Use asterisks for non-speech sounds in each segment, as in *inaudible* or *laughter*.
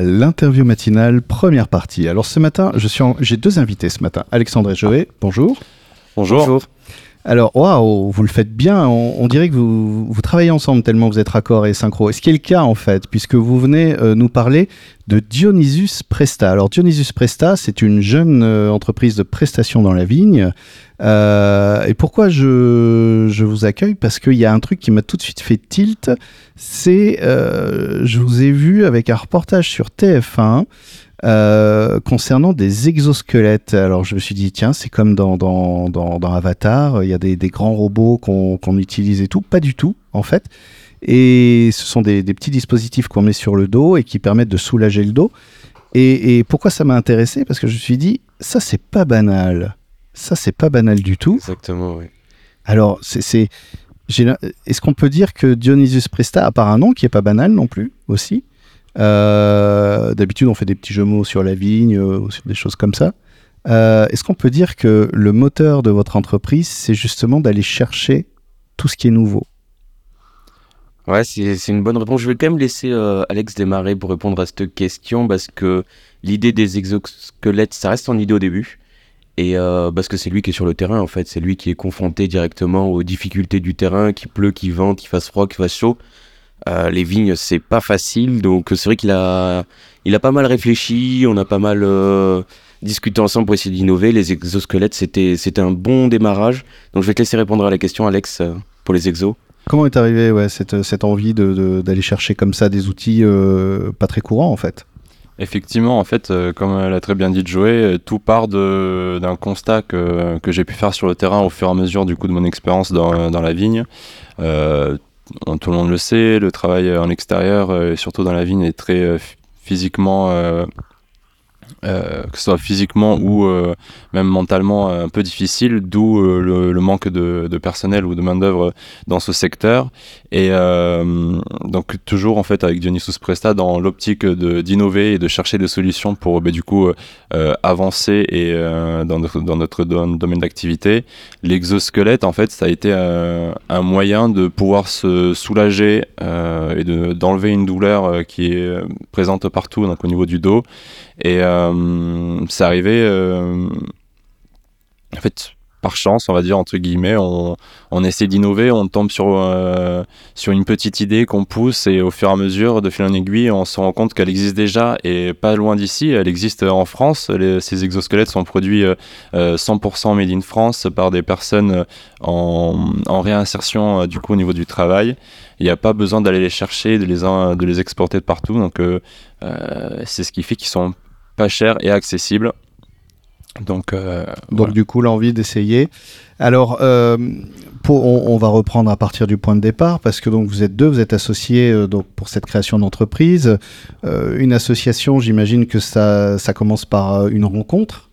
l'interview matinale, première partie. Alors ce matin, je suis j'ai deux invités ce matin. Alexandre et Joé, bonjour. Bonjour. Alors, waouh, vous le faites bien. On, dirait que vous, travaillez ensemble tellement vous êtes raccord et synchro. Ce qui est le cas en fait, puisque vous venez euh, nous parler de Dionysus Presta? Alors, Dionysus Presta, c'est une jeune euh, entreprise de prestation dans la vigne. Euh, et pourquoi je, je, vous accueille? Parce qu'il y a un truc qui m'a tout de suite fait tilt. C'est, je vous ai vu avec un reportage sur TF1 euh, concernant des exosquelettes. Alors je me suis dit, tiens, c'est comme dans, dans, dans, Avatar, il y a des, des grands robots qu'on utilise et tout. Pas du tout, en fait. Et ce sont des, des petits dispositifs qu'on met sur le dos et qui permettent de soulager le dos. Et, et pourquoi ça m'a intéressé? Parce que je me suis dit, ça, c'est pas banal. Ça, c'est pas banal du tout. Exactement, oui. Alors, c'est. Est-ce qu'on peut dire que Dionysus Presta, a part un nom qui est pas banal non plus, aussi? D'habitude, on fait des petits jeux mots sur la vigne, euh, ou sur des choses comme ça. Euh, est-ce qu'on peut dire que le moteur de votre entreprise, c'est justement d'aller chercher tout ce qui est nouveau? Ouais, c'est une bonne réponse. Je vais quand même laisser Alex démarrer pour répondre à cette question parce que l'idée des exosquelettes, ça reste son idée au début. Et parce que c'est lui qui est sur le terrain, en fait. C'est lui qui est confronté directement aux difficultés du terrain, qu'il pleut, qu'il vente, qu'il fasse froid, qu'il fasse chaud. Euh, les vignes, c'est pas facile, donc c'est vrai qu'il a, il a pas mal réfléchi, on a pas mal euh, discuté ensemble pour essayer d'innover. Les exosquelettes, c'était, c'était un bon démarrage. Donc je vais te laisser répondre à la question, Alex, euh, pour les exos. Comment est arrivée ouais, cette, cette envie de, d'aller chercher comme ça des outils pas très courants en fait? Effectivement, en fait, comme l'a très bien dit Joey, tout part d'un constat que, que j'ai pu faire sur le terrain au fur et à mesure du coup de mon expérience dans, dans la vigne. Euh, tout le monde le sait, le travail en extérieur, euh, et surtout dans la vigne, est très euh, physiquement euh, euh, que ce soit physiquement ou euh, même mentalement un peu difficile, d'où euh, le, manque de, personnel ou de main-d'œuvre dans ce secteur. Et donc, toujours en fait avec Dionysus Presta dans l'optique d'innover et de chercher des solutions pour bah, du coup avancer et, dans, notre, dans notre domaine d'activité. L'exosquelette, en fait, ça a été un moyen de pouvoir se soulager et d'enlever une douleur qui est présente partout, donc au niveau du dos. Et euh, c'est arrivé, euh, en fait, par chance, on va dire, entre guillemets, on, essaie d'innover, on tombe sur, euh, sur une petite idée qu'on pousse et au fur et à mesure, de fil en aiguille, on se rend compte qu'elle existe déjà et pas loin d'ici. Elle existe en France. ces exosquelettes sont produits 100% made in France par des personnes en, en réinsertion du coup au niveau du travail. Il n'y a pas besoin d'aller les chercher, de les, de les exporter de partout. Donc, c'est ce qui fait qu'ils sont pas cher et accessible. Donc, euh, donc du coup, l'envie d'essayer. Alors, euh, pour, on, va reprendre à partir du point de départ, parce que donc vous êtes deux, vous êtes associés euh, donc pour cette création d'entreprise. une association, j'imagine que ça, ça commence par une rencontre,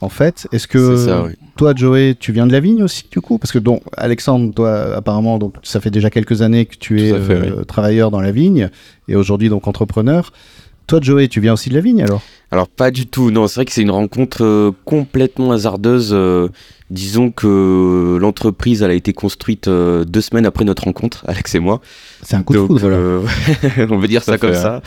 en fait. Est-ce que toi, Joey, tu viens de la vigne aussi, du coup? Parce que donc, Alexandre, toi, apparemment, donc ça fait déjà quelques années que tu es travailleur dans la vigne et aujourd'hui donc entrepreneur. Toi, Joey, tu viens aussi de la vigne alors Alors, pas du tout. Non, c'est vrai que c'est une rencontre euh, complètement hasardeuse. Euh, disons que l'entreprise, elle a été construite euh, deux semaines après notre rencontre, *laughs* Alex et moi. C'est un coup de foudre, *laughs* on veut dire ça, comme ça.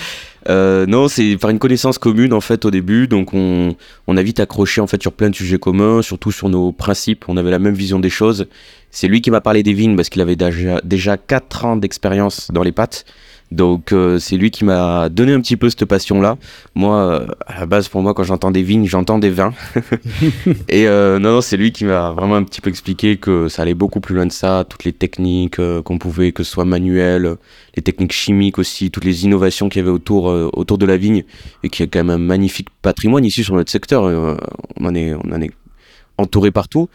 Hein. non, c'est par une connaissance commune en fait au début, donc on, on, a vite accroché en fait sur plein de sujets communs, surtout sur nos principes. On avait la même vision des choses. C'est lui qui m'a parlé des vignes parce qu'il avait déjà, déjà 4 ans d'expérience dans les pâtes. Donc euh, c'est lui qui m'a donné un petit peu cette passion-là. Moi, euh, à la base, pour moi, quand j'entends des vignes, j'entends des vins. *laughs* et euh, non, non c'est lui qui m'a vraiment un petit peu expliqué que ça allait beaucoup plus loin de ça, toutes les techniques qu'on pouvait, que ce soit manuel, les techniques chimiques aussi, toutes les innovations qu'il y avait autour, autour de la vigne, et qui a quand même un magnifique patrimoine ici sur notre secteur. on, en est, on en est entouré partout.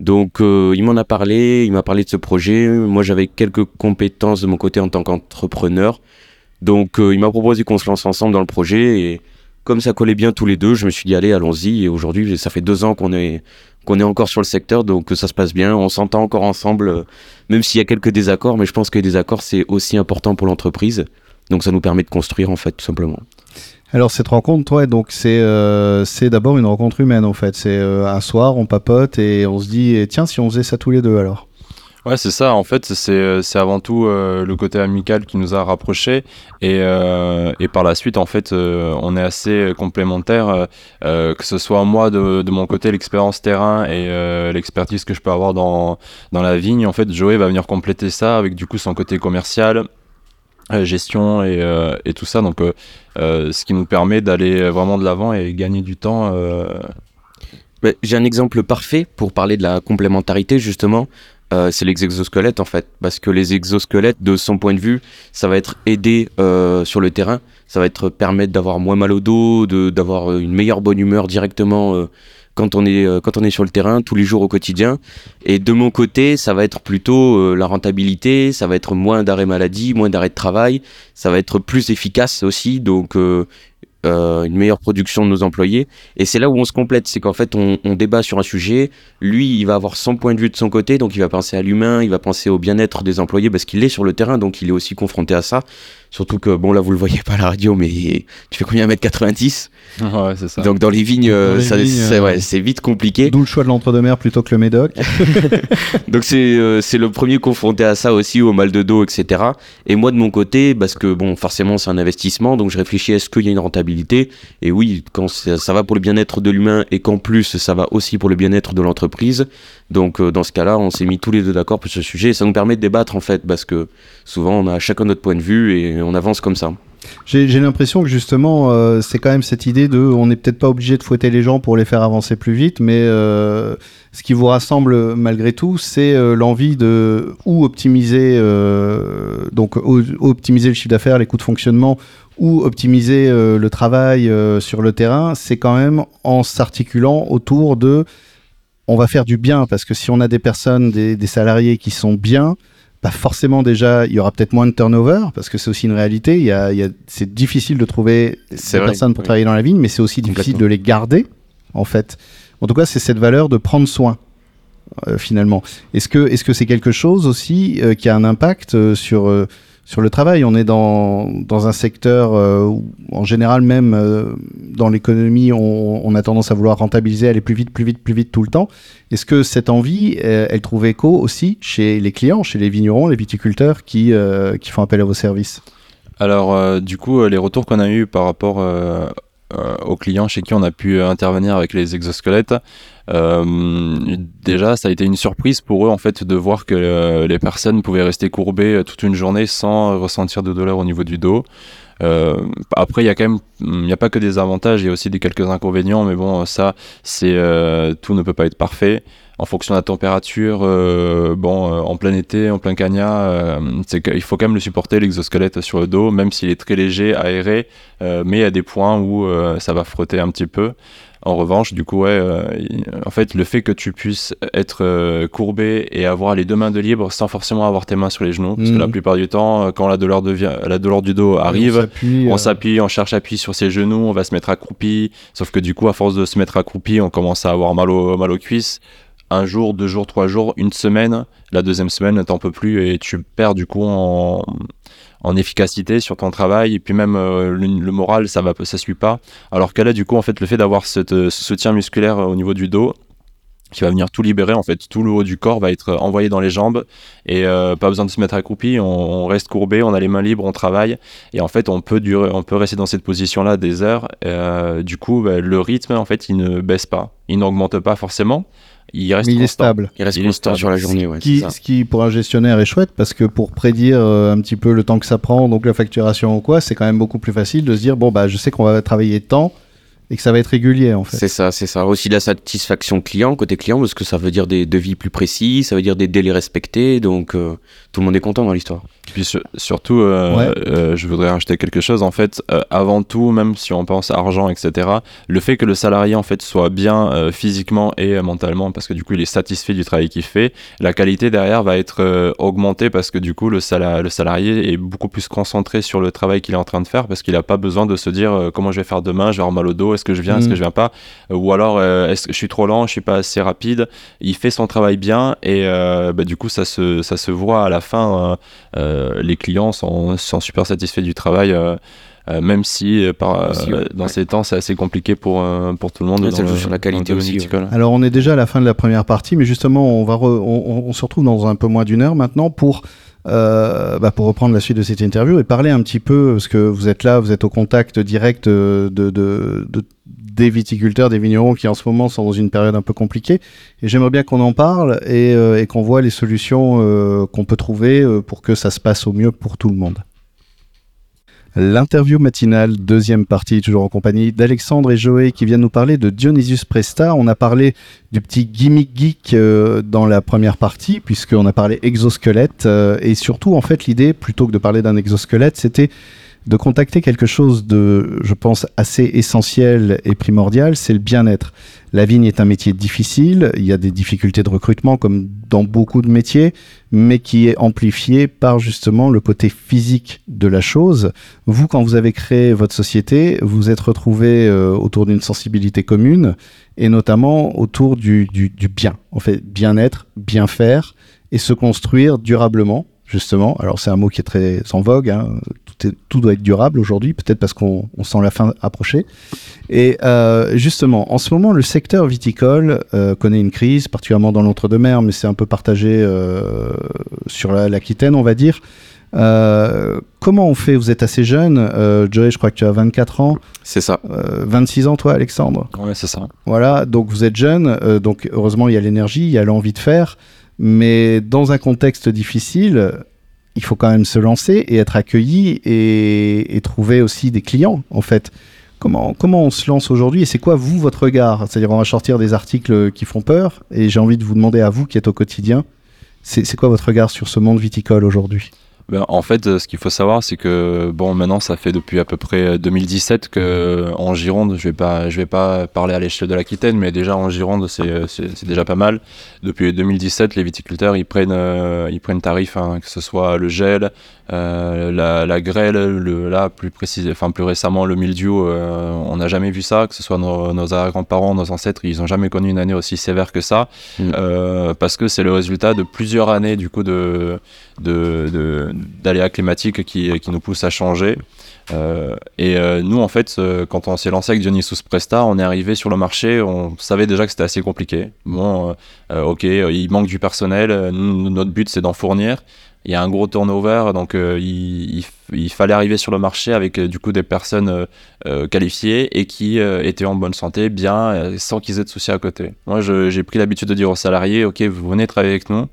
Donc euh, il m'en a parlé, il m'a parlé de ce projet. Moi j'avais quelques compétences de mon côté en tant qu'entrepreneur. Donc euh, il m'a proposé qu'on se lance ensemble dans le projet et comme ça collait bien tous les deux, je me suis dit allez allons-y et aujourd'hui ça fait deux ans qu'on est qu'on est encore sur le secteur donc ça se passe bien, on s'entend encore ensemble euh, même s'il y a quelques désaccords mais je pense que les désaccords c'est aussi important pour l'entreprise donc ça nous permet de construire en fait tout simplement. Alors cette rencontre, ouais, donc c'est euh, c'est d'abord une rencontre humaine en fait. C'est euh, un soir, on papote et on se dit tiens si on faisait ça tous les deux alors? Ouais, c'est ça. En fait, c'est avant tout le côté amical qui nous a rapprochés. Et, par la suite, en fait, on est assez complémentaires, que ce soit moi de, mon côté, l'expérience terrain et l'expertise que je peux avoir dans, dans la vigne. En fait, Joey va venir compléter ça avec du coup son côté commercial, gestion et, et, tout ça. Donc, ce qui nous permet d'aller vraiment de l'avant et gagner du temps j'ai un exemple parfait pour parler de la complémentarité justement. Euh, c'est les exosquelettes en fait, parce que les exosquelettes, de son point de vue, ça va être euh, sur le terrain, ça va être permettre d'avoir moins mal au dos, d'avoir une meilleure bonne humeur directement euh, quand on est quand on est sur le terrain tous les jours au quotidien. Et de mon côté, ça va être plutôt la rentabilité, ça va être moins d'arrêt maladie, moins d'arrêt de travail, ça va être plus efficace aussi, donc euh, une meilleure production de nos employés. Et c'est là où on se complète, c'est qu'en fait on, on, débat sur un sujet, lui il va avoir son point de vue de son côté, donc il va penser à l'humain, il va penser au bien-être des employés parce qu'il est sur le terrain, donc il est aussi confronté à ça. Surtout que, bon, là, vous le voyez pas à la radio, mais tu fais combien, 1m90 *laughs* Ouais, c'est ça. Donc, dans les vignes, euh, euh, c'est vite compliqué. D'où le choix de l'entre-deux-mer plutôt que le médoc. *laughs* *laughs* Donc, euh, c'est le premier confronté à ça aussi, au mal de dos, etc. Et moi, de mon côté, parce que, bon, forcément, c'est un investissement, donc je réfléchis, est-ce qu'il y a une rentabilité Et oui, quand ça va pour le bien-être de l'humain et qu'en plus, ça va aussi pour le bien-être de l'entreprise, donc euh, dans ce cas-là, on s'est mis tous les deux d'accord pour ce sujet. Et ça nous permet de débattre en fait parce que souvent on a chacun notre point de vue et on avance comme ça. J'ai l'impression que justement, euh, c'est quand même cette idée de on n'est peut-être pas obligé de fouetter les gens pour les faire avancer plus vite, mais euh, ce qui vous rassemble malgré tout, c'est l'envie de ou optimiser, donc optimiser le chiffre d'affaires, les coûts de fonctionnement, ou optimiser le travail sur le terrain. C'est quand même en s'articulant autour de on va faire du bien parce que si on a des personnes, des, salariés qui sont bien, bah forcément déjà il y aura peut-être moins de turnover parce que c'est aussi une réalité. Il y a, c'est difficile de trouver des personnes pour travailler dans la vigne, mais c'est aussi difficile de les garder en fait. En tout cas, c'est cette valeur de prendre soin. Euh, finalement, est-ce que est-ce que c'est quelque chose aussi euh, qui a un impact euh, sur sur le travail. On est dans, un secteur euh, où, en général, même euh, dans l'économie, on, a tendance à vouloir rentabiliser, aller plus vite, plus vite, plus vite tout le temps. Est-ce que cette envie, euh, elle trouve écho aussi chez les clients, chez les vignerons, les viticulteurs qui, qui font appel à vos services? Alors, du coup, les retours qu'on a eus par rapport aux clients chez qui on a pu intervenir avec les exosquelettes, euh, déjà, ça a été une surprise pour eux en fait de voir que euh, les personnes pouvaient rester courbées euh, toute une journée sans ressentir de douleur au niveau du dos. Après, il y a quand même, il n'y a pas que des avantages, il y a aussi des quelques inconvénients, mais bon, ça, c'est tout ne peut pas être parfait. En fonction de la température, bon, en plein été, en plein cagnat, c'est il faut quand même le supporter l'exosquelette sur le dos, même s'il est très léger, aéré, mais il y a des points où ça va frotter un petit peu. En revanche, du coup, ouais, euh, en fait, le fait que tu puisses être euh, courbé et avoir les deux mains de libre sans forcément avoir tes mains sur les genoux, parce que la mhm. plupart du temps, euh, quand la douleur, la douleur du dos arrive, on s'appuie, on, cherche appui sur ses genoux, on va se mettre accroupi, sauf que du coup, à force de se mettre accroupi, on commence à avoir mal, au, mal aux cuisses. Un jour, deux jours, trois jours, une semaine, la deuxième semaine, t'en peux plus et tu perds du coup en, en efficacité sur ton travail. Et puis même euh, le, moral ça va ça suit pas. Alors que là du coup en fait le fait d'avoir euh, ce soutien musculaire euh, au niveau du dos qui va venir tout libérer en fait tout le haut du corps va être envoyé dans les jambes. Et pas besoin de se mettre accroupi. On, reste courbé on a les mains libres on travaille. Et en fait on peut durer on peut rester dans cette position là des heures. Du coup bah, le rythme en fait il ne baisse pas. Il n'augmente pas forcément il reste est stable. Il reste constant sur la journée. Ouais, ce, qui, pour un gestionnaire est chouette parce que pour prédire euh, un petit peu le temps que ça prend, donc la facturation ou quoi, c'est quand même beaucoup plus facile de se dire bon bah je sais qu'on va travailler tant et que ça va être régulier en fait. C'est ça, c'est ça. Aussi la satisfaction client, côté client, parce que ça veut dire des devis plus précis, ça veut dire des délais respectés, donc euh, tout le monde est content dans l'histoire. Puis surtout, euh, euh, je voudrais rajouter quelque chose. En fait, avant tout, même si on pense argent, etc., le fait que le salarié en fait soit bien physiquement et mentalement, parce que du coup il est satisfait du travail qu'il fait, la qualité derrière va être augmentée parce que du coup le, le, salarié est beaucoup plus concentré sur le travail qu'il est en train de faire parce qu'il n'a pas besoin de se dire comment je vais faire demain, je vais avoir mal au dos, est-ce que je viens, est-ce que mm. je viens pas, euh, ou alors euh, est-ce que je suis trop lent, je suis pas assez rapide? Il fait son travail bien et euh, bah, du coup ça se, ça se voit à la fin. les clients sont, sont, super satisfaits du travail. même si par, dans ces temps c'est assez compliqué pour, pour tout le monde. ça joue sur la qualité aussi. Alors on est déjà à la fin de la première partie, mais justement on, va on, se retrouve dans un peu moins d'une heure maintenant pour bah pour reprendre la suite de cette interview et parler un petit peu, parce que vous êtes là, vous êtes au contact direct de, de, de, des viticulteurs, des vignerons qui en ce moment sont dans une période un peu compliquée. Et j'aimerais bien qu'on en parle et, euh, qu'on voit les solutions euh, qu'on peut trouver euh, pour que ça se passe au mieux pour tout le monde. L'interview matinale, deuxième partie, toujours en compagnie d'Alexandre et Joé qui viennent nous parler de Dionysius Presta. On a parlé du petit gimmick geek dans la première partie, puisqu'on a parlé exosquelette. et surtout, en fait, l'idée, plutôt que de parler d'un exosquelette, c'était de contacter quelque chose de, je pense, assez essentiel et primordial, c'est le bien-être. La vigne est un métier difficile, il y a des difficultés de recrutement comme dans beaucoup de métiers, mais qui est amplifié par justement le côté physique de la chose. Vous, quand vous avez créé votre société, vous êtes retrouvé euh, autour d'une sensibilité commune, et notamment autour du, du, bien. En fait, bien-être, bien faire, et se construire durablement justement. Alors c'est un mot qui est très en vogue, hein. Tout, tout, doit être durable aujourd'hui, peut-être parce qu'on sent la fin approcher. Et euh, justement, en ce moment, le secteur viticole euh, connaît une crise, particulièrement dans l'entre-deux-mer, mais c'est un peu partagé euh, sur l'Aquitaine, on va dire. comment on fait? Vous êtes assez jeune. Joey, je crois que tu as 24 ans. C'est ça. 26 ans, toi, Alexandre? Ouais, c'est ça. Voilà, donc vous êtes jeune. donc heureusement, il y a l'énergie, il y a l'envie de faire. Mais dans un contexte difficile, il faut quand même se lancer et être accueilli et, trouver aussi des clients, en fait. Comment, comment on se lance aujourd'hui et c'est quoi, vous, votre regard? C'est-à-dire, on va sortir des articles qui font peur et j'ai envie de vous demander à vous qui êtes au quotidien, c'est quoi votre regard sur ce monde viticole aujourd'hui? Ben, en fait, euh, ce qu'il faut savoir, c'est que bon, maintenant, ça fait depuis à peu près 2017 que euh, en Gironde, je vais pas, je vais pas parler à l'échelle de l'Aquitaine, mais déjà en Gironde, c'est euh, déjà pas mal. Depuis 2017, les viticulteurs, ils prennent, ils prennent tarif, hein, que ce soit le gel, la, la, grêle, le, là plus précis, enfin plus récemment le mildiou. on n'a jamais vu ça, que ce soit nos, nos grands-parents, nos ancêtres, ils ont jamais connu une année aussi sévère que ça, mm. parce que c'est le résultat de plusieurs années du coup de d'aléas climatiques qui, qui, nous poussent à changer. Euh, et euh, nous, en fait, euh, quand on s'est lancé avec Dionysus Presta, on est arrivé sur le marché, on savait déjà que c'était assez compliqué. Bon, ok, il manque du personnel, notre but c'est d'en fournir. Il y a un gros turnover, donc il, il, fallait arriver sur le marché avec du coup des personnes qualifiées et qui étaient en bonne santé, bien, sans qu'ils aient de soucis à côté. Moi, j'ai pris l'habitude de dire aux salariés, ok, vous venez travailler avec nous,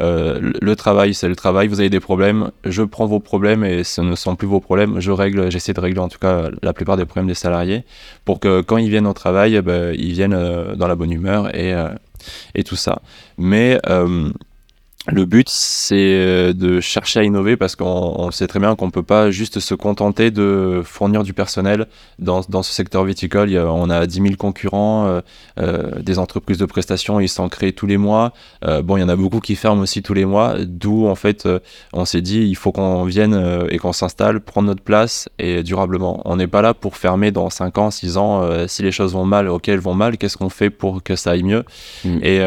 euh, le travail, c'est le travail. Vous avez des problèmes, je prends vos problèmes et ce ne sont plus vos problèmes. Je règle, j'essaie de régler en tout cas la plupart des problèmes des salariés pour que quand ils viennent au travail, ben, ils viennent euh, dans la bonne humeur et, euh, et tout ça. Mais le but, c'est euh, de chercher à innover parce qu'on sait très bien qu'on ne peut pas juste se contenter de fournir du personnel dans, dans ce secteur viticole. on a 10 000 concurrents, euh, euh, des entreprises de prestations, ils s'en créent tous les mois. bon, il y en a beaucoup qui ferment aussi tous les mois, d'où en fait on s'est dit il faut qu'on vienne et qu'on s'installe, prendre notre place et durablement. On n'est pas là pour fermer dans 5 ans, 6 ans. si les choses vont mal, ok, elles vont mal, qu'est-ce qu'on fait pour que ça aille mieux? Mmh. Et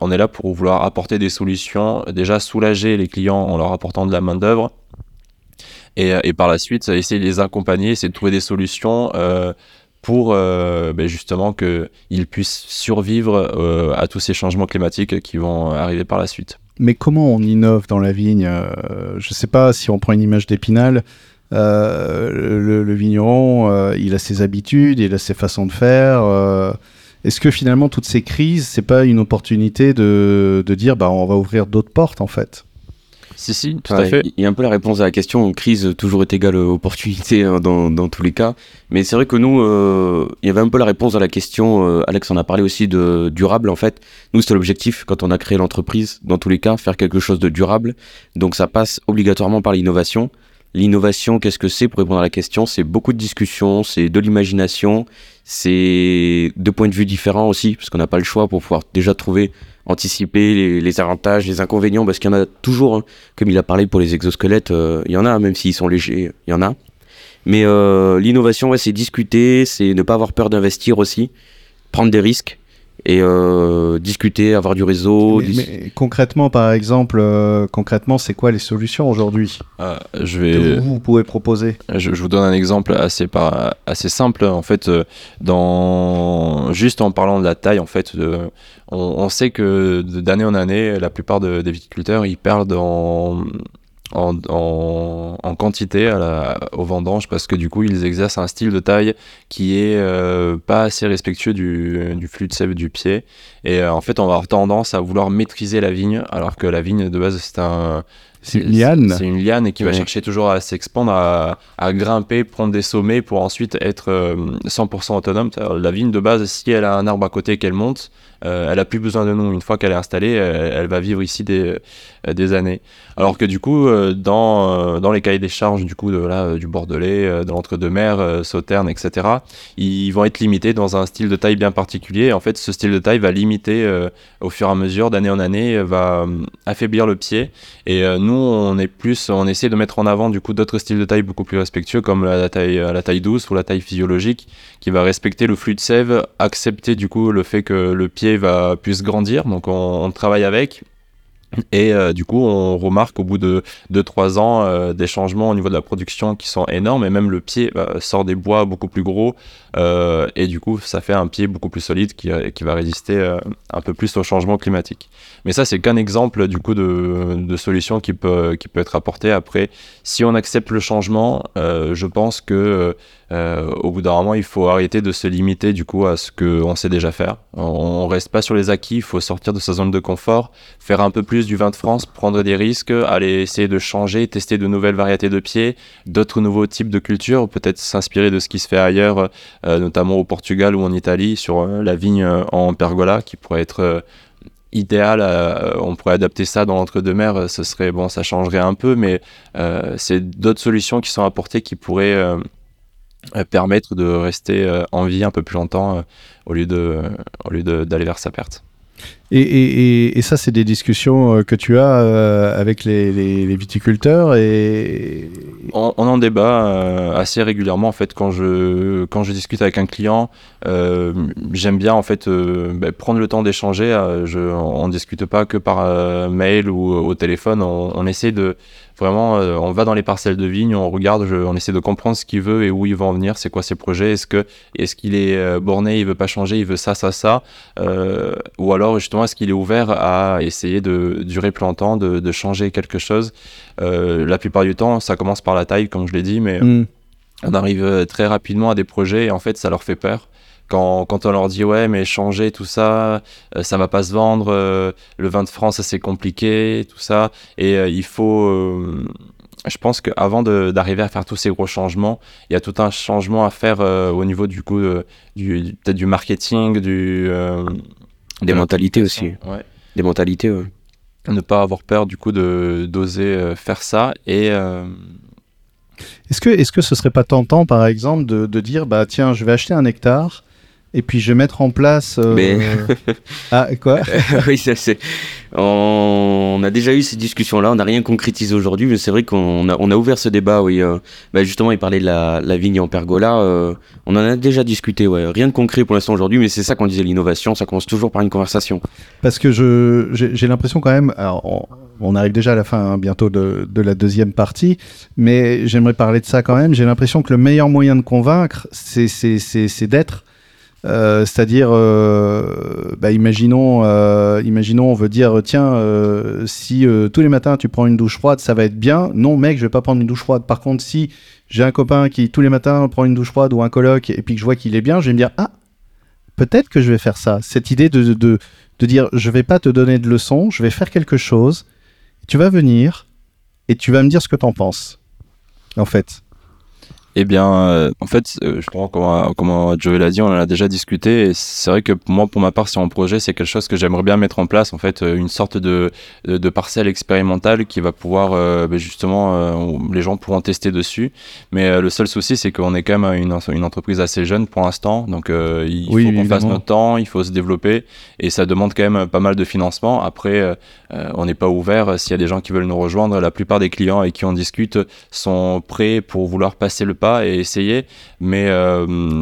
on est là pour vouloir apporter des solutions déjà soulager les clients en leur apportant de la main-d'œuvre. Et, et, par la suite, essayer de les accompagner, essayer de trouver des solutions euh, pour euh, ben justement qu'ils puissent survivre euh, à tous ces changements climatiques qui vont arriver par la suite. Mais comment on innove dans la vigne Je ne sais pas si on prend une image d'Épinal. Le, vigneron, il a ses habitudes, il a ses façons de faire. Est-ce que finalement toutes ces crises, c'est pas une opportunité de, de dire bah on va ouvrir d'autres portes en fait? Si, si, tout à fait. Il y a un peu la réponse à la question, crise toujours est égale opportunité hein, dans, dans, tous les cas. Mais c'est vrai que nous, euh, il y avait un peu la réponse à la question, euh, Alex en a parlé aussi de durable en fait. Nous, c'était l'objectif quand on a créé l'entreprise, dans tous les cas, faire quelque chose de durable. Donc ça passe obligatoirement par l'innovation. L'innovation, qu'est-ce que c'est pour répondre à la question? C'est beaucoup de discussions, c'est de l'imagination, c'est deux points de vue différents aussi, parce qu'on n'a pas le choix pour pouvoir déjà trouver, anticiper les, avantages, les inconvénients, parce qu'il y en a toujours, hein. comme il a parlé pour les exosquelettes, euh, il y en a, même s'ils sont légers, il y en a. Mais euh, l'innovation, c'est discuter, c'est ne pas avoir peur d'investir aussi, prendre des risques, et euh, discuter, avoir du réseau. Mais, concrètement, par exemple, euh, concrètement, c'est quoi les solutions aujourd'hui ah, Je vais. vous, pouvez proposer. Je, vous donne un exemple assez par, assez simple. En fait, euh, dans juste en parlant de la taille, en fait, on, sait que d'année en année, la plupart des viticulteurs ils perdent en en, en, quantité à la, aux vendanges parce que du coup ils exercent un style de taille qui est euh, pas assez respectueux du, du, flux de sève du pied et euh, en fait on va avoir tendance à vouloir maîtriser la vigne alors que la vigne de base c'est un c'est une liane. C'est une liane et qui va chercher toujours à s'expandre, à, à, grimper, prendre des sommets pour ensuite être 100% euh, autonome. La vigne de base, si elle a un arbre à côté qu'elle monte, euh, elle a plus besoin de nous. Une fois qu'elle est installée, elle, va vivre ici des, euh, des, années. Alors que du coup, euh, dans, dans les cahiers des charges du coup de là, du Bordelais, de l'entre-deux-mer, Sauterne, etc., ils vont être limités dans un style de taille bien particulier. En fait, ce style de taille va limiter au fur et à mesure, d'année en année, va affaiblir le pied. Et nous, on est plus, on essaie de mettre en avant du coup d'autres styles de taille beaucoup plus respectueux, comme la, taille, la taille douce ou la taille physiologique, qui va respecter le flux de sève, accepter du coup le fait que le pied va puisse grandir. Donc on, travaille avec. Et euh, du coup, on remarque au bout de 2-3 ans euh, des changements au niveau de la production qui sont énormes. Et même le pied euh, sort des bois beaucoup plus gros. et du coup, ça fait un pied beaucoup plus solide qui, qui va résister un peu plus au changement climatique. Mais ça, c'est qu'un exemple du coup de, de, solution qui peut, qui peut être apportée. Après, si on accepte le changement, je pense que euh, au bout d'un moment, il faut arrêter de se limiter du coup à ce qu'on sait déjà faire. On, reste pas sur les acquis, il faut sortir de sa zone de confort, faire un peu plus du vin de France, prendre des risques, aller essayer de changer, tester de nouvelles variétés de pieds, d'autres nouveaux types de cultures, peut-être s'inspirer de ce qui se fait ailleurs, euh, notamment au Portugal ou en Italie, sur euh, la vigne en pergola qui pourrait être idéal, on pourrait adapter ça dans l'entre-deux-mers, ce serait bon, ça changerait un peu, mais c'est d'autres solutions qui sont apportées qui pourraient euh, permettre de rester euh, en vie un peu plus longtemps euh, au lieu d'aller vers sa perte. Et, ça, c'est des discussions que tu as avec les, viticulteurs et on, en débat assez régulièrement en fait quand je quand je discute avec un client. J'aime bien en fait bah, prendre le temps d'échanger. on, ne discute pas que par mail ou au téléphone. On, essaie de Vraiment, euh, on va dans les parcelles de vignes, on regarde, on essaie de comprendre ce qu'il veut et où il va en venir, c'est quoi ses projets, est-ce que est-ce qu'il est, euh, borné, il veut pas changer, il veut ça, ça, ça, euh, ou alors justement est-ce qu'il est ouvert à essayer de durer plus longtemps, de, changer quelque chose? la plupart du temps, ça commence par la taille, comme je l'ai dit, mais mm. on arrive très rapidement à des projets et en fait, ça leur fait peur. Quand, quand, on leur dit ouais mais changer tout ça euh, ça va pas se vendre euh, le vin de France c'est compliqué tout ça et euh, il faut je pense qu'avant d'arriver à faire tous ces gros changements il y a tout un changement à faire au niveau du coup du peut-être du marketing du des mentalités aussi ouais. des mentalités ouais. ne pas avoir peur du coup de d'oser faire ça et est-ce que, est-ce que ce serait pas tentant, par exemple, de, de, dire, bah tiens, je vais acheter un hectare, et puis je vais mettre en place. Euh, mais... *laughs* ah, quoi *laughs* Oui, ça c'est. On a déjà eu ces discussions-là, on n'a rien concrétisé aujourd'hui, mais c'est vrai qu'on a, on a ouvert ce débat, oui. Euh, bah, justement, il parlait de la, la vigne en pergola. Euh, on en a déjà discuté, ouais. Rien de concret pour l'instant aujourd'hui, mais c'est ça qu'on disait l'innovation, ça commence toujours par une conversation. Parce que je, j'ai, l'impression quand même. Alors, on, arrive déjà à la fin hein, bientôt de, de, la deuxième partie, mais j'aimerais parler de ça quand même. J'ai l'impression que le meilleur moyen de convaincre, c'est, c'est, c'est, c'est d'être euh, c'est-à-dire, euh, bah, imaginons, euh, imaginons, on veut dire, tiens, si tous les matins tu prends une douche froide, ça va être bien. Non, mec, je vais pas prendre une douche froide. Par contre, si j'ai un copain qui tous les matins prend une douche froide ou un coloc et puis que je vois qu'il est bien, je vais me dire, ah, peut-être que je vais faire ça. Cette idée de, de, de dire, je vais pas te donner de leçons, je vais faire quelque chose. Tu vas venir et tu vas me dire ce que tu en penses. En fait. Eh bien, euh, en fait, euh, je crois comment, comment Joey l'a dit, on en a déjà discuté. C'est vrai que moi, pour ma part, sur mon projet, c'est quelque chose que j'aimerais bien mettre en place. En fait, euh, une sorte de, de, parcelle expérimentale qui va pouvoir, ben, justement, les gens pourront tester dessus. Mais le seul souci, c'est qu'on est quand même une, une entreprise assez jeune pour l'instant. Donc, il faut qu'on fasse notre temps, il faut se développer. Et ça demande quand même pas mal de financement. Après, on n'est pas ouvert. S'il y a des gens qui veulent nous rejoindre, la plupart des clients avec qui on discute sont prêts pour vouloir passer le pas et essayer. Mais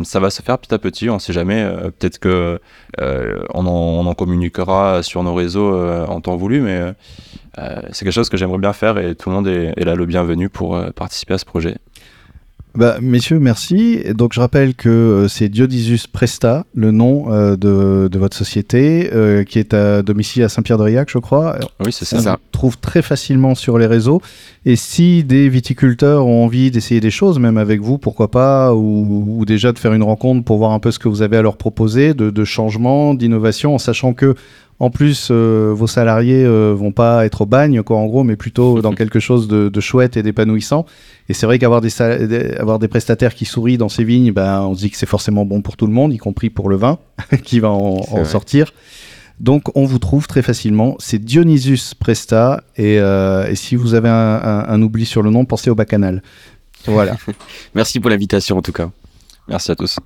ça va se faire petit à petit, on ne sait jamais. Peut-être que on en, communiquera sur nos réseaux en temps voulu, mais c'est quelque chose que j'aimerais bien faire et tout le monde est là le bienvenu pour participer à ce projet. Bah, messieurs, merci. donc, je rappelle que euh, c'est Dionysus Presta, le nom euh, de, de, votre société, euh, qui est à domicile à Saint-Pierre-de-Riac, je crois. Oui, c'est ça. On ça. trouve très facilement sur les réseaux. Et si des viticulteurs ont envie d'essayer des choses, même avec vous, pourquoi pas, ou, ou, déjà de faire une rencontre pour voir un peu ce que vous avez à leur proposer, de, de changements, d'innovation, en sachant que en plus, euh, vos salariés euh, vont pas être au bagne, quoi, en gros, mais plutôt *laughs* dans quelque chose de, chouette et d'épanouissant. Et c'est vrai qu'avoir des, avoir des prestataires qui sourient dans ces vignes, ben, on se dit que c'est forcément bon pour tout le monde, y compris pour le vin *laughs* qui va en, sortir. Donc, on vous trouve très facilement. C'est Dionysus Presta. Et, euh, si vous avez un, oubli sur le nom, pensez au bacchanal. Voilà. *laughs* Merci pour l'invitation, en tout cas. Merci à tous.